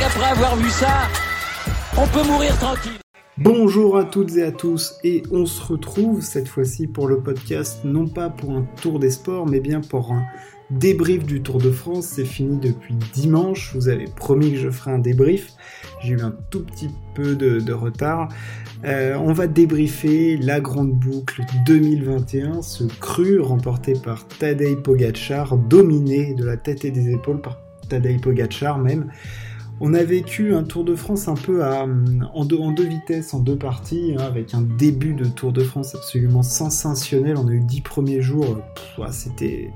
avoir vu ça, on peut mourir tranquille. Bonjour à toutes et à tous et on se retrouve cette fois-ci pour le podcast non pas pour un tour des sports mais bien pour un débrief du Tour de France. C'est fini depuis dimanche, vous avais promis que je ferais un débrief, j'ai eu un tout petit peu de, retard. Euh, on va débriefer la grande boucle 2021, ce cru remporté par Tadej Pogacar, dominé de la tête et des épaules par Tadej Pogacar même. On a vécu un Tour de France un peu en, deux, vitesses, en deux parties, hein, avec un début de Tour de France absolument sensationnel. On a eu dix premiers jours, c'était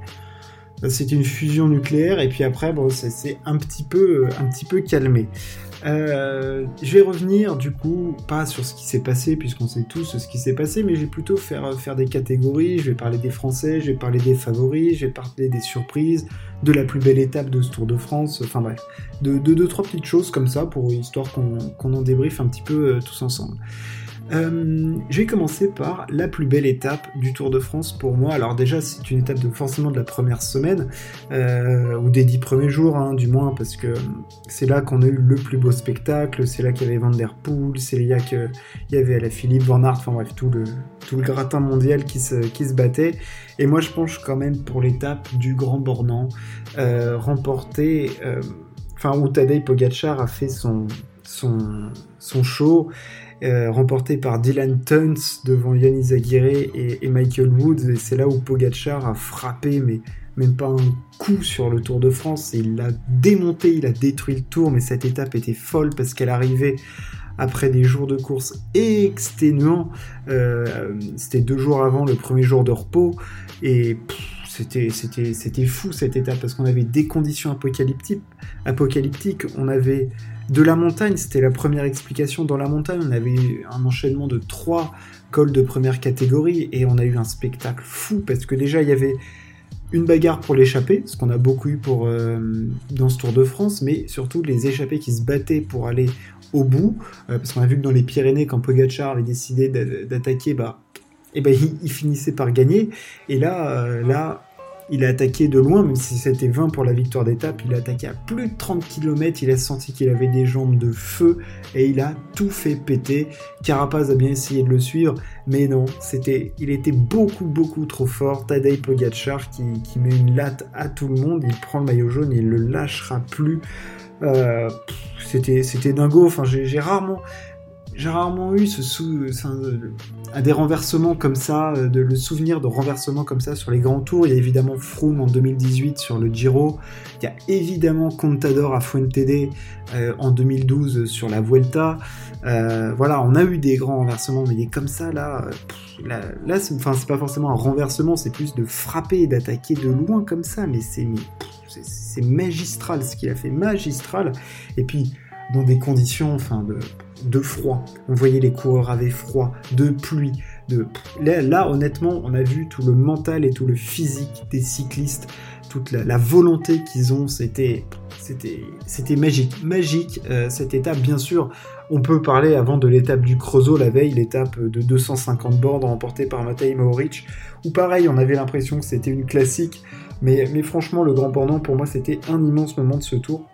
c'était une fusion nucléaire et puis après bon ça s'est un petit peu un petit peu calmé. Euh, je vais revenir du coup pas sur ce qui s'est passé puisqu'on sait tous ce qui s'est passé, mais je vais plutôt faire faire des catégories. Je vais parler des Français, je vais parler des favoris, je vais parler des surprises, de la plus belle étape de ce Tour de France. Enfin bref, de deux trois petites choses comme ça pour histoire qu'on en débriefe un petit peu euh, tous ensemble. Euh, je vais commencer par la plus belle étape du Tour de France pour moi. Alors déjà, c'est une étape de, forcément de la première semaine, euh, ou des dix premiers jours, hein, du moins, parce que c'est là qu'on a eu le plus beau spectacle, c'est là qu'il y avait Van Der Poel, c'est là qu'il y avait la Philippe Van Aert, enfin bref, tout le, tout le gratin mondial qui se, qui se battait. Et moi, je penche quand même pour l'étape du Grand Bornand, euh, remportée, enfin, où Tadej Pogacar a fait son, son, son show. Euh, remporté par Dylan Tuns devant Yannis Aguirre et, Michael Woods. Et c'est là où Pogachar a frappé, mais même pas un coup sur le Tour de France. Il l'a démonté, il a détruit le Tour. Mais cette étape était folle parce qu'elle arrivait après des jours de course exténuants. Euh, c'était deux jours avant le premier jour de repos. Et c'était fou cette étape parce qu'on avait des conditions apocalyptiques. apocalyptiques on avait de la montagne, c'était la première explication. Dans la montagne, on avait un enchaînement de trois cols de première catégorie et on a eu un spectacle fou parce que déjà il y avait une bagarre pour l'échappée, ce qu'on a beaucoup eu pour, euh, dans ce Tour de France, mais surtout les échappés qui se battaient pour aller au bout, euh, parce qu'on a vu que dans les Pyrénées, quand Pogacar avait décidé d'attaquer, bah, et eh ben, il, finissait par gagner. Et là, euh, là, il a attaqué de loin, même si c'était 20 pour la victoire d'étape, il a attaqué à plus de 30 km, il a senti qu'il avait des jambes de feu et il a tout fait péter. Carapaz a bien essayé de le suivre, mais non, c'était, il était beaucoup beaucoup trop fort. Tadej Pogacar qui, met une latte à tout le monde, il prend le maillot jaune, il le lâchera plus. Euh, c'était c'était dingo. Enfin, j'ai rarement j'ai rarement eu ce sou... un, des renversements comme ça, euh, de, le souvenir de renversements comme ça sur les grands tours. Il y a évidemment Froome en 2018 sur le Giro. Il y a évidemment Contador à Fuentede euh, en 2012 sur la Vuelta. Euh, voilà, on a eu des grands renversements, mais des comme ça là, là, là c'est, enfin, pas forcément un renversement, c'est plus de frapper et d'attaquer de loin comme ça. Mais c'est magistral ce qu'il a fait, magistral. Et puis dans des conditions, enfin de de froid. On voyait les coureurs avaient froid, de pluie. De... Là, honnêtement, on a vu tout le mental et tout le physique des cyclistes, toute la, volonté qu'ils ont. C'était, c'était, c'était magique, magique euh, cette étape. Bien sûr, on peut parler avant de l'étape du Creusot la veille, l'étape de 250 bornes remportée par Matej Mohoric, où pareil, on avait l'impression que c'était une classique. Mais, mais franchement, le Grand Bornand, pour moi, c'était un immense moment de ce tour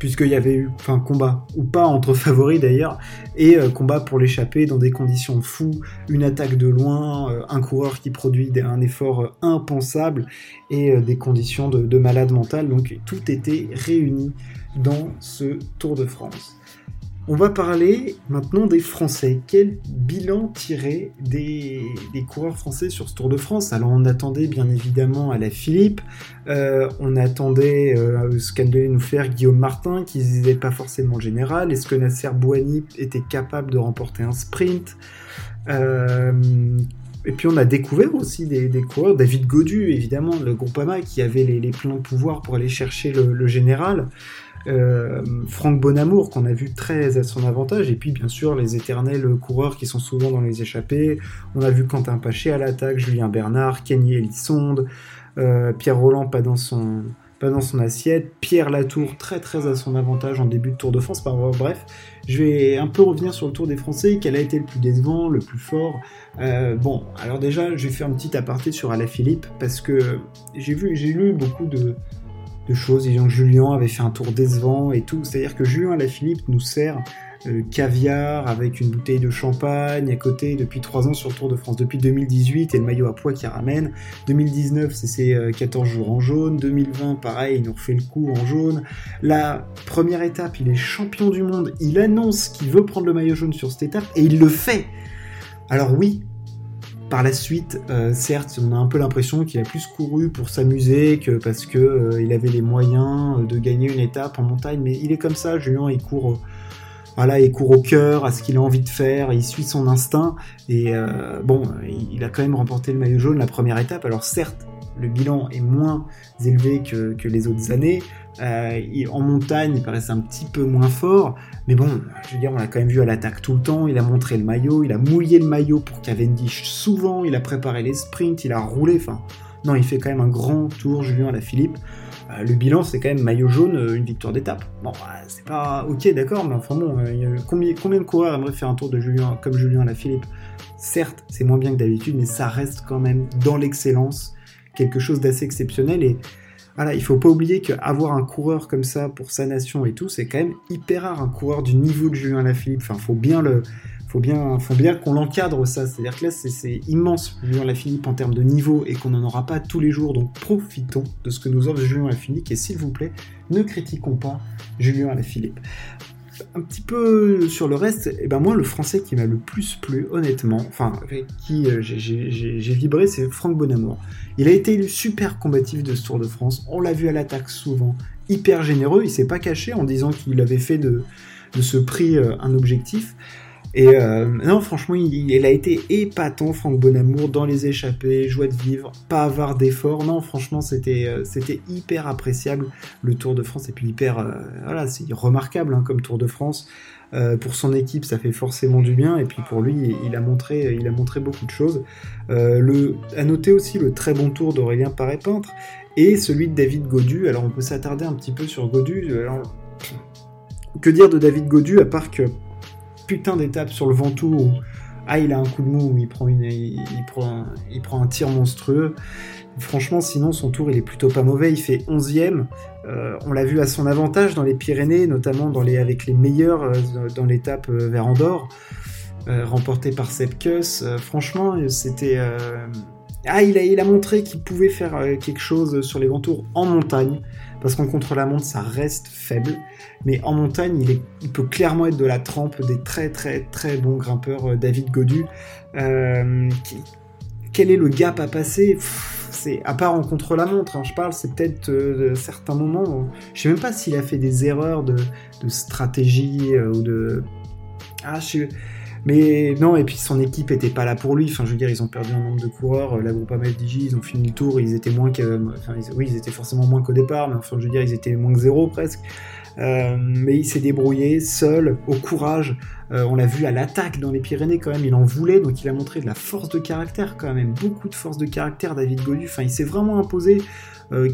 puisqu'il y avait eu, enfin, combat, ou pas entre favoris d'ailleurs, et euh, combat pour l'échapper dans des conditions fous, une attaque de loin, euh, un coureur qui produit un effort euh, impensable, et des conditions de malade mental, donc tout était réuni dans ce Tour de France. On va parler maintenant des Français. Quel bilan tirer des, coureurs français sur ce Tour de France? Alors on attendait bien évidemment à la Philippe, euh, on attendait euh, ce qu'allait nous faire Guillaume Martin, qui disait pas forcément le général. Est-ce que Nasser Bouani était capable de remporter un sprint? Euh, et puis on a découvert aussi des, coureurs, David Godu évidemment, le Groupama qui avait les pleins pouvoirs pour aller chercher le général. Euh, Franck Bonamour qu'on a vu très à son avantage et puis bien sûr les éternels coureurs qui sont souvent dans les échappées. On a vu Quentin Paché à l'attaque Julien Bernard Kenny Elisonde euh, Pierre Roland pas dans son assiette. Pierre Latour très très à son avantage en début de Tour de France. Bref je vais un peu revenir sur le Tour des Français. Quel a été le plus décevant le plus fort? Euh, bon alors déjà je vais faire un petit aparté sur Alaphilippe parce que j'ai vu j'ai lu beaucoup de de choses. Disons que Julien avait fait un tour décevant et tout. C'est-à-dire que Julien Philippe nous sert euh, caviar avec une bouteille de champagne à côté depuis 3 ans sur le Tour de France. Depuis 2018, et le maillot à poids qui ramène. 2019, c'est ses 14 euh, jours en jaune. 2020, pareil, il nous refait le coup en jaune. La première étape, il est champion du monde. Il annonce qu'il veut prendre le maillot jaune sur cette étape et il le fait. Alors oui, par la suite, euh, certes, on a un peu l'impression qu'il a plus couru pour s'amuser que parce que il avait les moyens de gagner une étape en montagne, mais il est comme ça, Julien, il court voilà, il court au cœur, à ce qu'il a envie de faire, il suit son instinct. Et euh, bon, il a quand même remporté le maillot jaune la première étape. Alors certes, le bilan est moins élevé que, les autres années. Euh, en montagne, il paraissait un petit peu moins fort. Mais bon, je veux dire, on l'a quand même vu à l'attaque tout le temps. Il a montré le maillot, il a mouillé le maillot pour Cavendish souvent. Il a préparé les sprints, il a roulé. Enfin, non, il fait quand même un grand tour, Julien à la Philippe. Euh, le bilan, c'est quand même maillot jaune, euh, une victoire d'étape. Bon, bah, c'est pas ok, d'accord, mais enfin bon, combien, combien, de coureurs aimeraient faire un tour de Julien comme Julien Philippe Certes, c'est moins bien que d'habitude, mais ça reste quand même dans l'excellence quelque chose d'assez exceptionnel. Et voilà, il faut pas oublier qu'avoir un coureur comme ça pour sa nation et tout, c'est quand même hyper rare, un coureur du niveau de Julien Lafilippe. Enfin, faut bien le, faut bien, faut bien qu'on l'encadre ça. C'est-à-dire que là, c'est immense, Julien Lafilippe, en termes de niveau, et qu'on n'en aura pas tous les jours. Donc profitons de ce que nous offre Julien Lafilippe, et s'il vous plaît, ne critiquons pas Julien Lafilippe. Un petit peu sur le reste, et eh ben moi, le français qui m'a le plus plu, honnêtement, enfin, avec qui euh, j'ai vibré, c'est Franck Bonamour. Il a été super combatif de ce Tour de France. On l'a vu à l'attaque souvent, hyper généreux. Il s'est pas caché en disant qu'il avait fait de, de ce prix euh, un objectif. Et euh, non, franchement, il, a été épatant, Franck Bonamour, dans les échappées, joie de vivre, pas avoir d'efforts. Non, franchement, c'était euh, c'était hyper appréciable le Tour de France et puis hyper euh, voilà, c'est remarquable hein, comme Tour de France. pour son équipe, ça fait forcément du bien et puis pour lui, il a montré il a montré beaucoup de choses. le à noter aussi le très bon tour d'Aurélien Paré-Peintre et celui de David Godu. Alors on peut s'attarder un petit peu sur Godu. Alors, que dire de David Godu à part que putain d'étape sur le Ventoux où ah, il a un coup de mou, il prend, une, il, prend, un, il prend un tir monstrueux. Franchement, sinon, son tour, il est plutôt pas mauvais. Il fait 11ème. Euh, on l'a vu à son avantage dans les Pyrénées, notamment dans les, avec les meilleurs euh, dans l'étape euh, vers Andorre, remportée par Sepkus. franchement, c'était. Ah, il a, montré qu'il pouvait faire quelque chose sur les Ventours en montagne parce qu'en contre-la-montre, ça reste faible. Mais en montagne, il, peut clairement être de la trempe des très très très bons grimpeurs euh, David Godu. Euh, quel est le gap à passer? C'est à part en contre-la-montre, hein, je parle, c'est peut-être euh, certains moments. je sais même pas s'il a fait des erreurs de, stratégie ou de. Ah, je mais non, et puis son équipe était pas là pour lui. Enfin, je veux dire, ils ont perdu un nombre de coureurs. La groupe Digi, ils ont fini le tour. Ils étaient moins que. Enfin, oui, ils étaient forcément moins qu'au départ, mais enfin, je veux dire, ils étaient moins que zéro presque. Euh, mais il s'est débrouillé seul, au courage. Euh, on l'a vu à l'attaque dans les Pyrénées quand même, il en voulait, donc il a montré de la force de caractère quand même, beaucoup de force de caractère David Godu. Enfin, il s'est vraiment imposé, euh,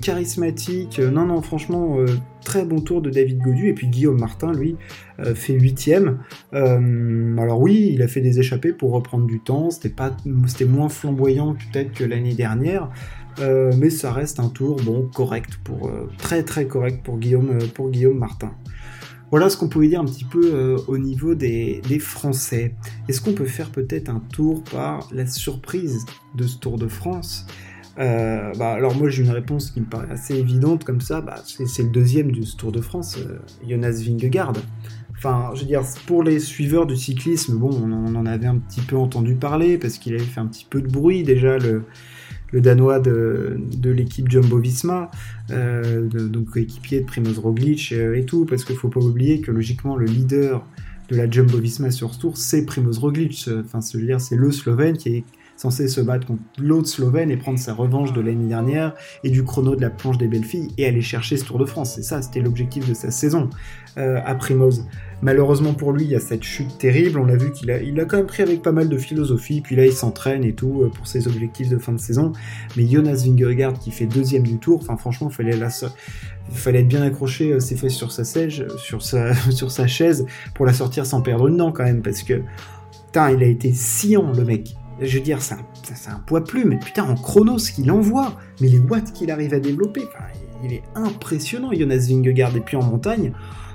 charismatique. non, non, franchement, très bon tour de David Godu. Et puis Guillaume Martin, lui, fait huitième. alors oui, il a fait des échappées pour reprendre du temps. C'était pas, c'était moins flamboyant peut-être que l'année dernière. Euh, mais ça reste un tour bon correct pour euh, très très correct pour Guillaume euh, pour Guillaume Martin. Voilà ce qu'on pouvait dire un petit peu au niveau des, Français. Est-ce qu'on peut faire peut-être un tour par la surprise de ce Tour de France? Bah, alors moi j'ai une réponse qui me paraît assez évidente comme ça, bah, c'est le deuxième du Tour de France, Jonas Vingegaard. Enfin, je veux dire, pour les suiveurs du cyclisme, bon, on, en avait un petit peu entendu parler parce qu'il avait fait un petit peu de bruit déjà le, Danois de, l'équipe Jumbo-Visma, euh, donc équipier de Primoz Roglic euh, et tout, parce qu'il faut pas oublier que logiquement le leader de la Jumbo-Visma sur ce tour, c'est Primoz Roglic. Enfin, c'est c'est le Slovène qui est censé se battre contre l'autre Slovène et prendre sa revanche de l'année dernière et du chrono de la planche des belles filles et aller chercher ce Tour de France. C'est ça, c'était l'objectif de sa saison euh, à Primoz. Malheureusement pour lui, il y a cette chute terrible. On l'a vu qu'il a, il a quand même pris avec pas mal de philosophie. Puis là, il s'entraîne et tout euh, pour ses objectifs de fin de saison. Mais Jonas Vingegaard qui fait deuxième du tour, enfin franchement, fallait, la, fallait être bien accroché euh, ses fesses sur sa, sèche, sur, sa, sur sa chaise pour la sortir sans perdre une dent quand même. Parce que, putain, il a été sciant le mec. Je veux dire, c'est un, un, poids plus, mais putain, en chrono, ce qu'il envoie, mais les watts qu'il arrive à développer, il est impressionnant, Jonas Vingegaard. Et puis en montagne,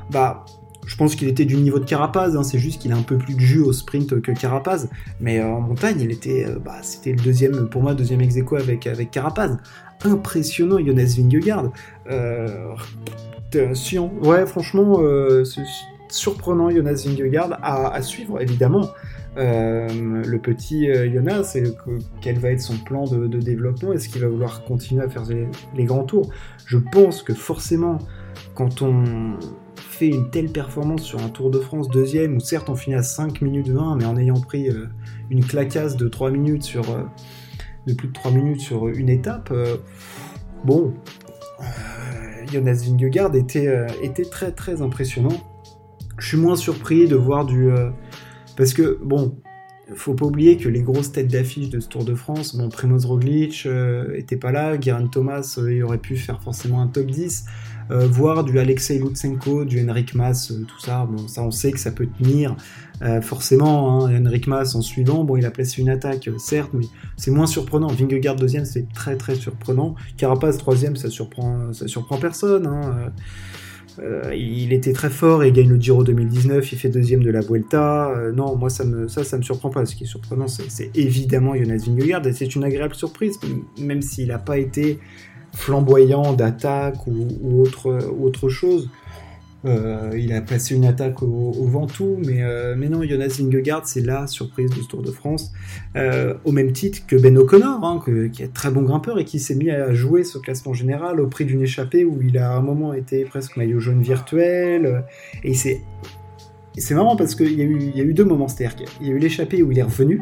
bah, je pense qu'il était du niveau de Carapaz, hein. c'est juste qu'il a un peu plus de jus au sprint que Carapaz. Mais euh, en montagne, il était, euh, bah, c'était le deuxième, pour moi, deuxième ex avec, avec Carapaz. Impressionnant, Jonas Vingegaard. Euh, ouais, franchement, c'est surprenant, Jonas Vingegaard, à, suivre, évidemment. Le petit Jonas, quel va être son plan de, développement? Est-ce qu'il va vouloir continuer à faire les, grands tours? Je pense que forcément, quand on, une telle performance sur un Tour de France deuxième, où certes on finit à 5 minutes 20, mais en ayant pris euh, une clacasse de 3 minutes sur, euh, de plus de 3 minutes sur une étape, euh, bon, Jonas Vingegaard était, était très très impressionnant. Je suis moins surpris de voir du... parce que, bon, faut pas oublier que les grosses têtes d'affiche de ce Tour de France, bon, Primoz Roglic était pas là, Geraint Thomas, il aurait pu faire forcément un top 10. Euh, voir du Alexei Lutsenko, du Henrik Mas, euh, tout ça, bon, ça on sait que ça peut tenir. Euh, forcément, hein, Henrik Mas en suivant, bon, il a placé une attaque, certes, mais c'est moins surprenant. Vingegaard deuxième, c'est très très surprenant. Carapaz troisième, ça surprend, ça surprend personne. Hein. Il était très fort et il gagne le Giro 2019, il fait deuxième de la Vuelta. non, moi ça me, ça, me surprend pas. Ce qui est surprenant, c'est évidemment Jonas Vingegaard et c'est une agréable surprise, même s'il n'a pas été flamboyant d'attaque ou, autre, autre chose. Euh, il a placé une attaque au, Ventoux, mais, euh, mais non, Jonas Vingegaard, c'est la surprise du Tour de France, euh, au même titre que Ben O'Connor, hein, qui est très bon grimpeur et qui s'est mis à jouer ce classement général au prix d'une échappée où il a à un moment été presque maillot jaune virtuel, et c'est c'est marrant parce qu'il y, a eu, y a eu deux moments, c'est-à-dire qu'il y a eu l'échappée où il est revenu,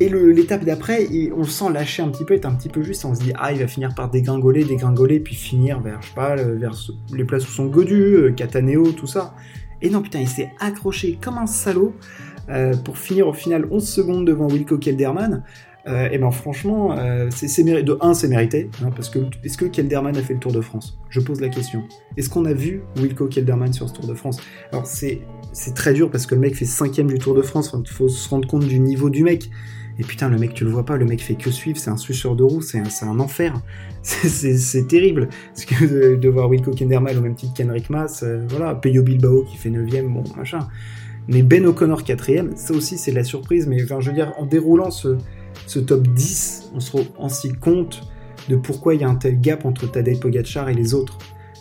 et l'étape d'après, on sent lâcher un petit peu, être un petit peu juste, on se dit, ah, il va finir par dégringoler, dégringoler, puis finir vers, je sais pas, vers les places où sont Godu, euh, Cataneo, tout ça. Et non, putain, il s'est accroché comme un salaud euh, pour finir au final 11 secondes devant Wilco Kelderman. Euh, et ben franchement, c'est de 1, c'est mérité, hein, parce que est-ce que Kelderman a fait le Tour de France? Je pose la question. Est-ce qu'on a vu Wilco Kelderman sur ce Tour de France? Alors c'est très dur parce que le mec fait cinquième du Tour de France, il faut se rendre compte du niveau du mec. Et putain, le mec, tu le vois pas, le mec fait que suivre, c'est un suceur de roue, c'est un, enfer. C'est terrible. Parce que de, voir Wilco Kenderman au même titre qu'Henrik Mas, euh, voilà, Peyo Bilbao qui fait 9ème, bon, machin. Mais Ben O'Connor 4ème, ça aussi c'est la surprise, mais je veux dire, en déroulant ce, top 10, on se rend si compte de pourquoi il y a un tel gap entre Tadej Pogacar et les autres.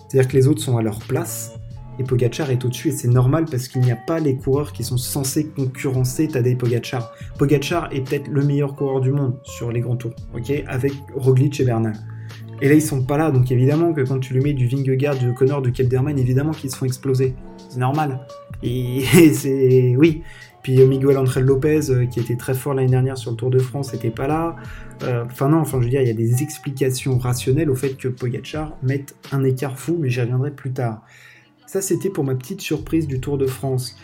C'est-à-dire que les autres sont à leur place, et Pogachar est au-dessus et c'est normal parce qu'il n'y a pas les coureurs qui sont censés concurrencer Tadej Pogachar. Pogachar est peut-être le meilleur coureur du monde sur les grands tours, ok, avec Roglic et Bernal. Et là ils sont pas là, donc évidemment que quand tu lui mets du Vingegaard, du Connor, du Kelderman, évidemment qu'ils se font exploser. C'est normal. Et, c'est oui. Puis Miguel Angel Lopez, euh, qui était très fort l'année dernière sur le Tour de France, n'était pas là. Euh, enfin non, enfin je veux dire, il y a des explications rationnelles au fait que Pogachar mette un écart fou, mais j'y reviendrai plus tard. Ça, c'était pour ma petite surprise du Tour de France.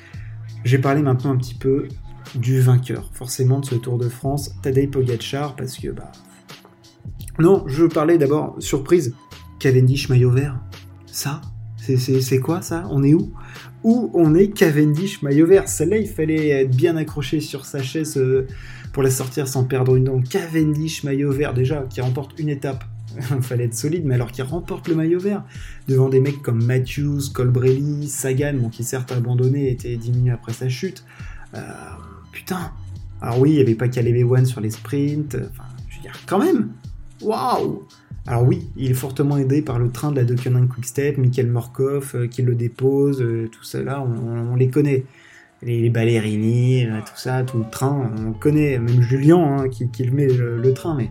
J'ai parlé maintenant un petit peu du vainqueur, forcément, de ce Tour de France, Tadej Pogacar, parce que, bah... Non, je parlais d'abord, surprise, Cavendish maillot vert. Ça C'est quoi ça? On est où? Où on est Cavendish maillot vert? Celle-là, il fallait être bien accroché sur sa chaise euh, pour la sortir sans perdre une dent. Cavendish maillot vert, déjà, qui remporte une étape fallait être solide, mais alors qu'il remporte le maillot vert devant des mecs comme Matthews, Colbrelli, Sagan, qui certes a abandonné et était diminué après sa chute. Euh, putain. Alors oui, il n'y avait pas Caleb One sur les sprints. Enfin, je veux dire, quand même. Waouh. Alors oui, il est fortement aidé par le train de la Deceuninck Quickstep, Michael Morkov euh, qui le dépose, euh, tout ça là, on, les connaît. Les, Ballerini, tout ça, tout le train, on connaît. Même Julien hein, qui, le met le train, mais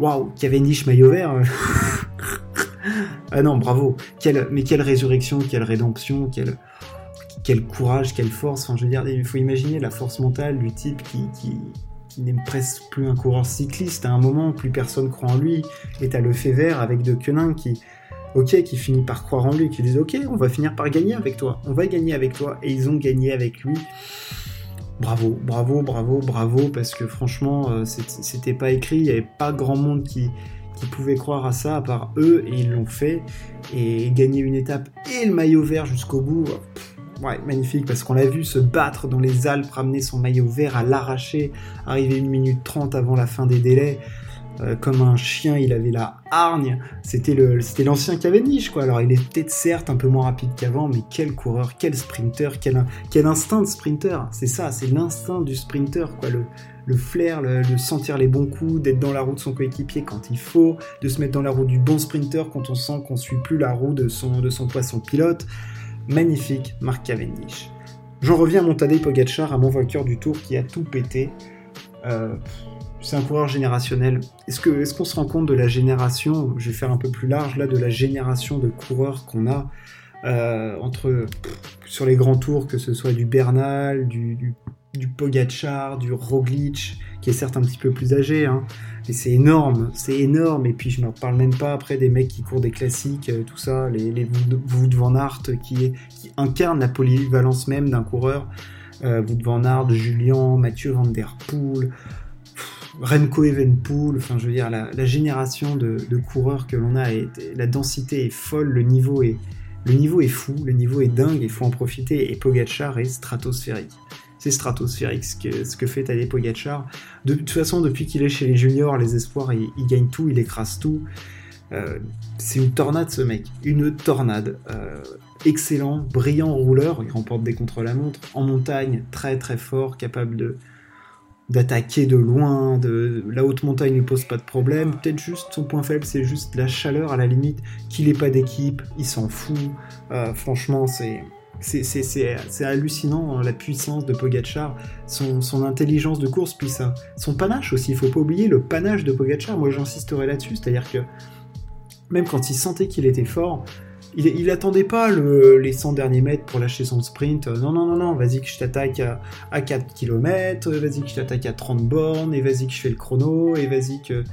waouh, Cavendish maillot vert. Euh. ah non, bravo. mais quelle résurrection, quelle rédemption, quel, courage, quelle force. Je veux il faut imaginer la force mentale du type qui, qui, n'est presque plus un coureur cycliste. À un moment, plus personne croit en lui. Et t'as le fait vert avec De Quenin qui, ok, qui finit par croire en lui, qui dit, ok, on va finir par gagner avec toi. On va gagner avec toi. Et ils ont gagné avec lui bravo, bravo, bravo, bravo, parce que franchement, euh, c'était pas écrit, il n'y avait pas grand monde qui, pouvait croire à ça, à part eux, et ils l'ont fait, et gagner une étape et le maillot vert jusqu'au bout, ouais, magnifique, parce qu'on l'a vu se battre dans les Alpes, ramener son maillot vert à l'arracher, arriver une minute trente avant la fin des délais, euh, comme un chien, il avait la hargne. C'était le, c'était l'ancien Cavendish, quoi. Alors, il est peut-être certes un peu moins rapide qu'avant, mais quel coureur, quel sprinter, quel, quel instinct de sprinter. C'est ça, c'est l'instinct du sprinter, quoi. Le, le flair, le, sentir les bons coups, d'être dans la roue de son coéquipier quand il faut, de se mettre dans la roue du bon sprinter quand on sent qu'on suit plus la roue de son, de son poisson pilote. Magnifique, Marc Cavendish. J'en reviens à mon Tadej Pogacar, à mon vainqueur du tour qui a tout pété. Euh, c'est un coureur générationnel. Est-ce qu'on se rend compte de la génération, je vais faire un peu plus large là, de la génération de coureurs qu'on a euh, entre sur les grands tours, que ce soit du Bernal, du, du, du Pogacar, du Roglic, qui est certes un petit peu plus âgé, hein, mais c'est énorme, c'est énorme. Et puis je ne parle même pas après des mecs qui courent des classiques, euh, tout ça, les, les Wood van Aert qui, qui incarnent la polyvalence même d'un coureur. Euh, Wood van Aert, Julien, Mathieu Van Der Poel, Remco Evenpool, enfin je veux dire, la, génération de, coureurs que l'on a, la densité est folle, le niveau est, le niveau est fou, le niveau est dingue, il faut en profiter, et Pogachar est stratosphérique. C'est stratosphérique ce que, ce que fait Tadej Pogachar. De, toute façon, depuis qu'il est chez les juniors, les espoirs, il, gagne tout, il écrase tout. Euh, c'est une tornade ce mec, une tornade. Euh, excellent, brillant rouleur, il remporte des contre-la-montre, en montagne, très très fort, capable de, d'attaquer de loin, de la haute montagne ne pose pas de problème. Peut-être juste son point faible, c'est juste la chaleur à la limite. Qu'il n'ait pas d'équipe, il s'en fout. Euh, franchement, c'est c'est hallucinant hein, la puissance de Pogachar, son, son, intelligence de course, puis ça, son panache aussi. Il faut pas oublier le panache de Pogachar. Moi, j'insisterai là-dessus, c'est-à-dire que même quand il sentait qu'il était fort, il, il attendait pas les 100 derniers mètres pour lâcher son sprint. Non, non, non, non, vas-y que je t'attaque à, 4 km, vas-y que je t'attaque à 30 bornes, et vas-y que je fais le chrono, et vas-y que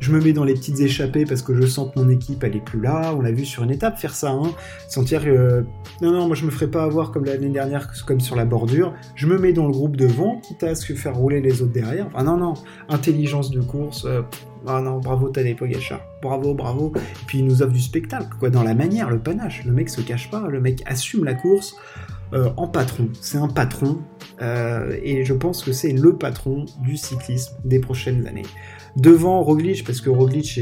je me mets dans les petites échappées parce que je sens que mon équipe elle est plus là. On l'a vu sur une étape faire ça, hein. sentir que non non moi je me ferai pas avoir comme l'année dernière comme sur la bordure. Je me mets dans le groupe devant, quitte à ce que faire rouler les autres derrière. Enfin non non, intelligence de course. Euh, ah non, bravo Tadej Pogacar. Bravo, bravo. Et puis il nous offre du spectacle, quoi, dans la manière, le panache. Le mec se cache pas, le mec assume la course euh, en patron. C'est un patron. Euh, et je pense que c'est le patron du cyclisme des prochaines années. Devant Roglic, parce que Roglic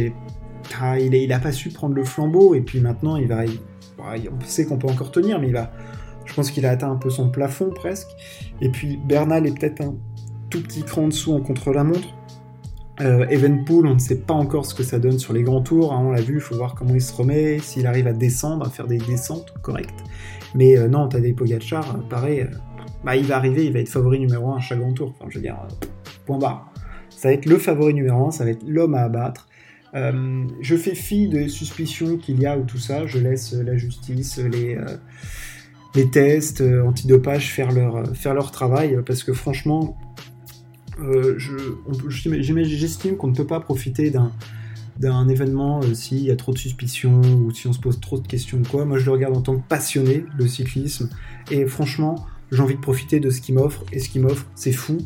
ah, il, est, il a pas su prendre le flambeau, et puis maintenant il va. on sait qu'on peut encore tenir, mais il va. Je pense qu'il a atteint un peu son plafond presque. Et puis Bernal est peut-être un tout petit cran en dessous en contre-la-montre. Euh, Evenpool, on ne sait pas encore ce que ça donne sur les grands tours, hein, on l'a vu, il faut voir comment il se remet, s'il arrive à descendre, à faire des descentes correctes. Mais euh, non, t'as des Pogachar, euh, pareil, bah, il va arriver, il va être favori numéro 1 à chaque grand tour, enfin je veux dire, point barre. Ça va être le favori numéro 1, ça va être l'homme à abattre. je fais fi des suspicions qu'il y a ou tout ça, je laisse la justice, les, les tests antidopage faire leur, faire leur travail, parce que franchement, euh, j'estime qu'on ne peut pas profiter d'un d'un événement euh, s'il y a trop de suspicions ou si on se pose trop de questions ou quoi. Moi, je le regarde en tant que passionné, le cyclisme. Et franchement, j'ai envie de profiter de ce qu'il m'offre. Et ce qu'il m'offre, c'est fou.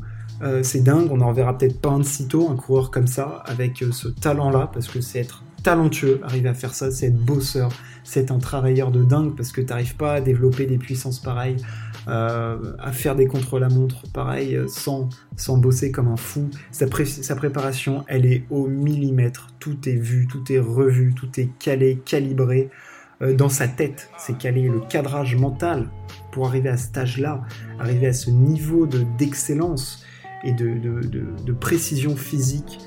Euh, c'est dingue. On n'en reverra peut-être pas un de sitôt, un coureur comme ça, avec ce talent-là, parce que c'est être talentueux, arriver à faire ça, c'est être bosseur, c'est être un travailleur de dingue, parce que tu n'arrives pas à développer des puissances pareilles, euh, à faire des contre-la-montre pareil, euh, sans, sans bosser comme un fou. Sa, préparation, elle est au millimètre. Tout est vu, tout est revu, tout est calé, calibré. Euh, dans sa tête, c'est calé le cadrage mental pour arriver à cet âge-là, arriver à ce niveau d'excellence et de, de, de précision physique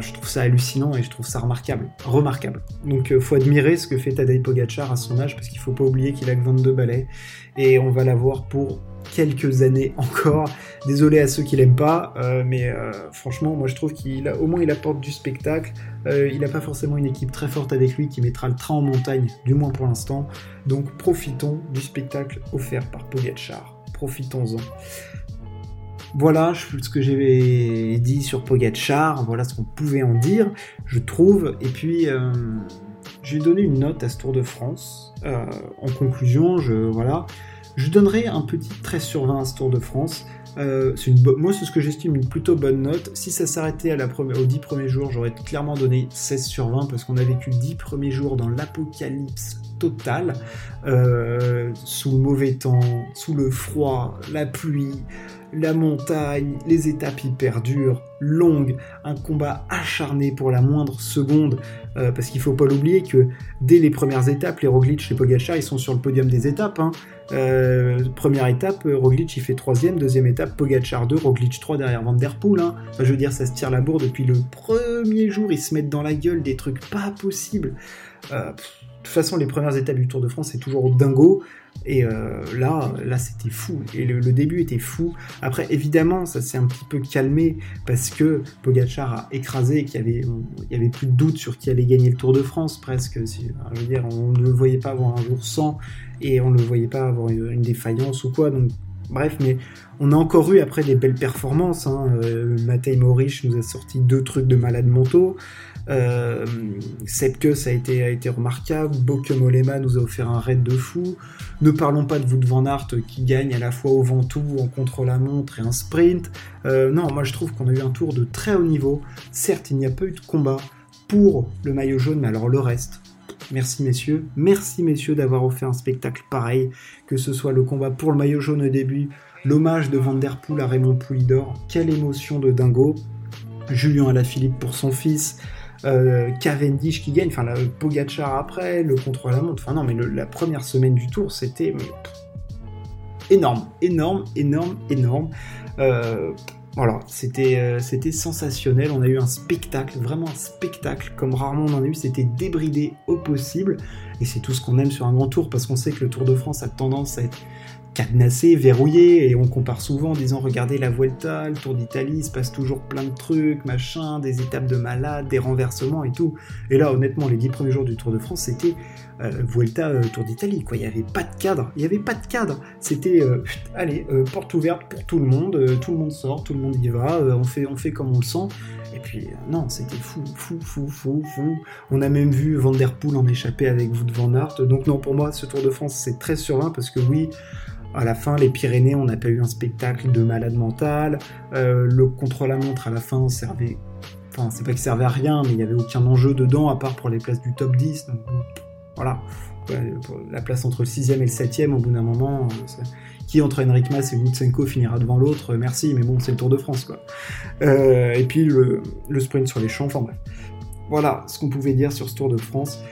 je trouve ça hallucinant et je trouve ça remarquable. Remarquable. Donc il faut admirer ce que fait Tadej Pogacar à son âge parce qu'il faut pas oublier qu'il a que 22 balais et on va l'avoir pour quelques années encore. Désolé à ceux qui l'aiment pas, euh, mais euh, franchement, moi je trouve qu'il a, au moins il apporte du spectacle. Euh, il n'a pas forcément une équipe très forte avec lui qui mettra le train en montagne, du moins pour l'instant. Donc profitons du spectacle offert par Pogacar. Profitons-en. Voilà ce que j'ai dit sur Pogacar, voilà ce qu'on pouvait en dire, je trouve. Et puis, euh, j'ai donné une note à ce Tour de France. Euh, en conclusion, je, voilà, je donnerai un petit 13 sur 20 à ce Tour de France. Euh, une moi, c'est ce que j'estime une plutôt bonne note. Si ça s'arrêtait aux 10 premiers jours, j'aurais clairement donné 16 sur 20 parce qu'on a vécu 10 premiers jours dans l'apocalypse total, euh, sous le mauvais temps, sous le froid, la pluie, la montagne, les étapes hyper dures, longues, un combat acharné pour la moindre seconde, euh, parce qu'il faut pas l'oublier que dès les premières étapes, les Roglic et Pogacar, ils sont sur le podium des étapes. Hein. Euh, première étape, Roglic il fait troisième, deuxième étape, Pogacar 2, Roglic 3 derrière Van Der Poel. Hein. je veux dire, ça se tire la bourre depuis le premier jour, ils se mettent dans la gueule des trucs pas possibles. Euh, de toute façon, les premières étapes du Tour de France, c'est toujours dingo. Et euh, là, là c'était fou. Et le, début était fou. Après, évidemment, ça s'est un petit peu calmé parce que Pogachar a écrasé, qu'il y avait, plus de doute sur qui allait gagner le Tour de France presque. Je veux dire, on ne le voyait pas avoir un jour sans et on ne le voyait pas avoir une défaillance ou quoi. Donc, bref, mais on a encore eu après des belles performances. Hein. Euh, nous a sorti deux trucs de malade mentaux. Euh, Sepkus a été, a été remarquable. Molema nous a offert un raid de fou. Ne parlons pas de Wout van Aert qui gagne à la fois au Ventoux, en contre-la-montre et un sprint. Euh, non, moi je trouve qu'on a eu un tour de très haut niveau. Certes, il n'y a pas eu de combat pour le maillot jaune, mais alors le reste, Merci messieurs. Merci messieurs d'avoir offert un spectacle pareil, que ce soit le combat pour le maillot jaune au début, l'hommage de Van Der Poel à Raymond Poulidor, quelle émotion de dingo. Julien Alaphilippe pour son fils, euh, Cavendish qui gagne, enfin la Pogachar après, le contrôle à la montre. Enfin non, mais la première semaine du tour, c'était énorme, énorme, énorme, énorme. Euh, voilà, c'était euh, c'était sensationnel. On a eu un spectacle, vraiment un spectacle comme rarement on en a eu. C'était débridé au possible. Et c'est tout ce qu'on aime sur un grand tour parce qu'on sait que le Tour de France a tendance à être cadenassé, verrouillé, et on compare souvent en disant regardez la Vuelta, le Tour d'Italie, il se passe toujours plein de trucs, machin, des étapes de malade, des renversements et tout. Et là, honnêtement, les dix premiers jours du Tour de France, c'était euh, Vuelta, euh, Tour d'Italie, quoi. Il n'y avait pas de cadre, il n'y avait pas de cadre. C'était, euh, allez, porte ouverte pour tout le monde, tout le monde sort, tout le monde y va, on, fait, on fait comme on le sent. Et puis, non, c'était fou, fou, fou, fou, fou. On a même vu Van en échapper avec Wout van Aert. Donc non, pour moi, ce Tour de France, c'est très sur 20 parce que oui, à la fin, les Pyrénées, on n'a pas eu un spectacle de malade mental. Euh, le contre-la-montre, à la fin, servait. Enfin, c'est pas qu'il servait à rien, mais il n'y avait aucun enjeu dedans, à part pour les places du top 10. Donc, voilà. La place entre le 6 et le 7 au bout d'un moment, qui entre Enric Mas et Lutsenko finira devant l'autre, merci, mais bon, c'est le Tour de France, quoi. Euh, et puis le, sprint sur les champs, enfin bref. Voilà ce qu'on pouvait dire sur ce Tour de France.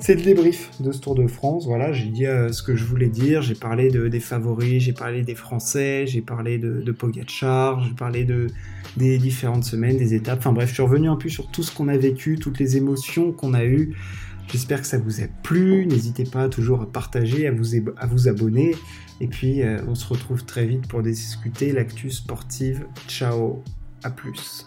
C'est le débrief de ce Tour de France. Voilà, j'ai dit euh, ce que je voulais dire. J'ai parlé de, des favoris, j'ai parlé des Français, j'ai parlé de, de Pogacar, j'ai parlé de, des différentes semaines, des étapes. Enfin bref, je suis revenu un peu sur tout ce qu'on a vécu, toutes les émotions qu'on a eues. J'espère que ça vous a plu. N'hésitez pas toujours à partager, à vous, abonner. Et puis, euh, on se retrouve très vite pour discuter l'actu sportive. Ciao, à plus.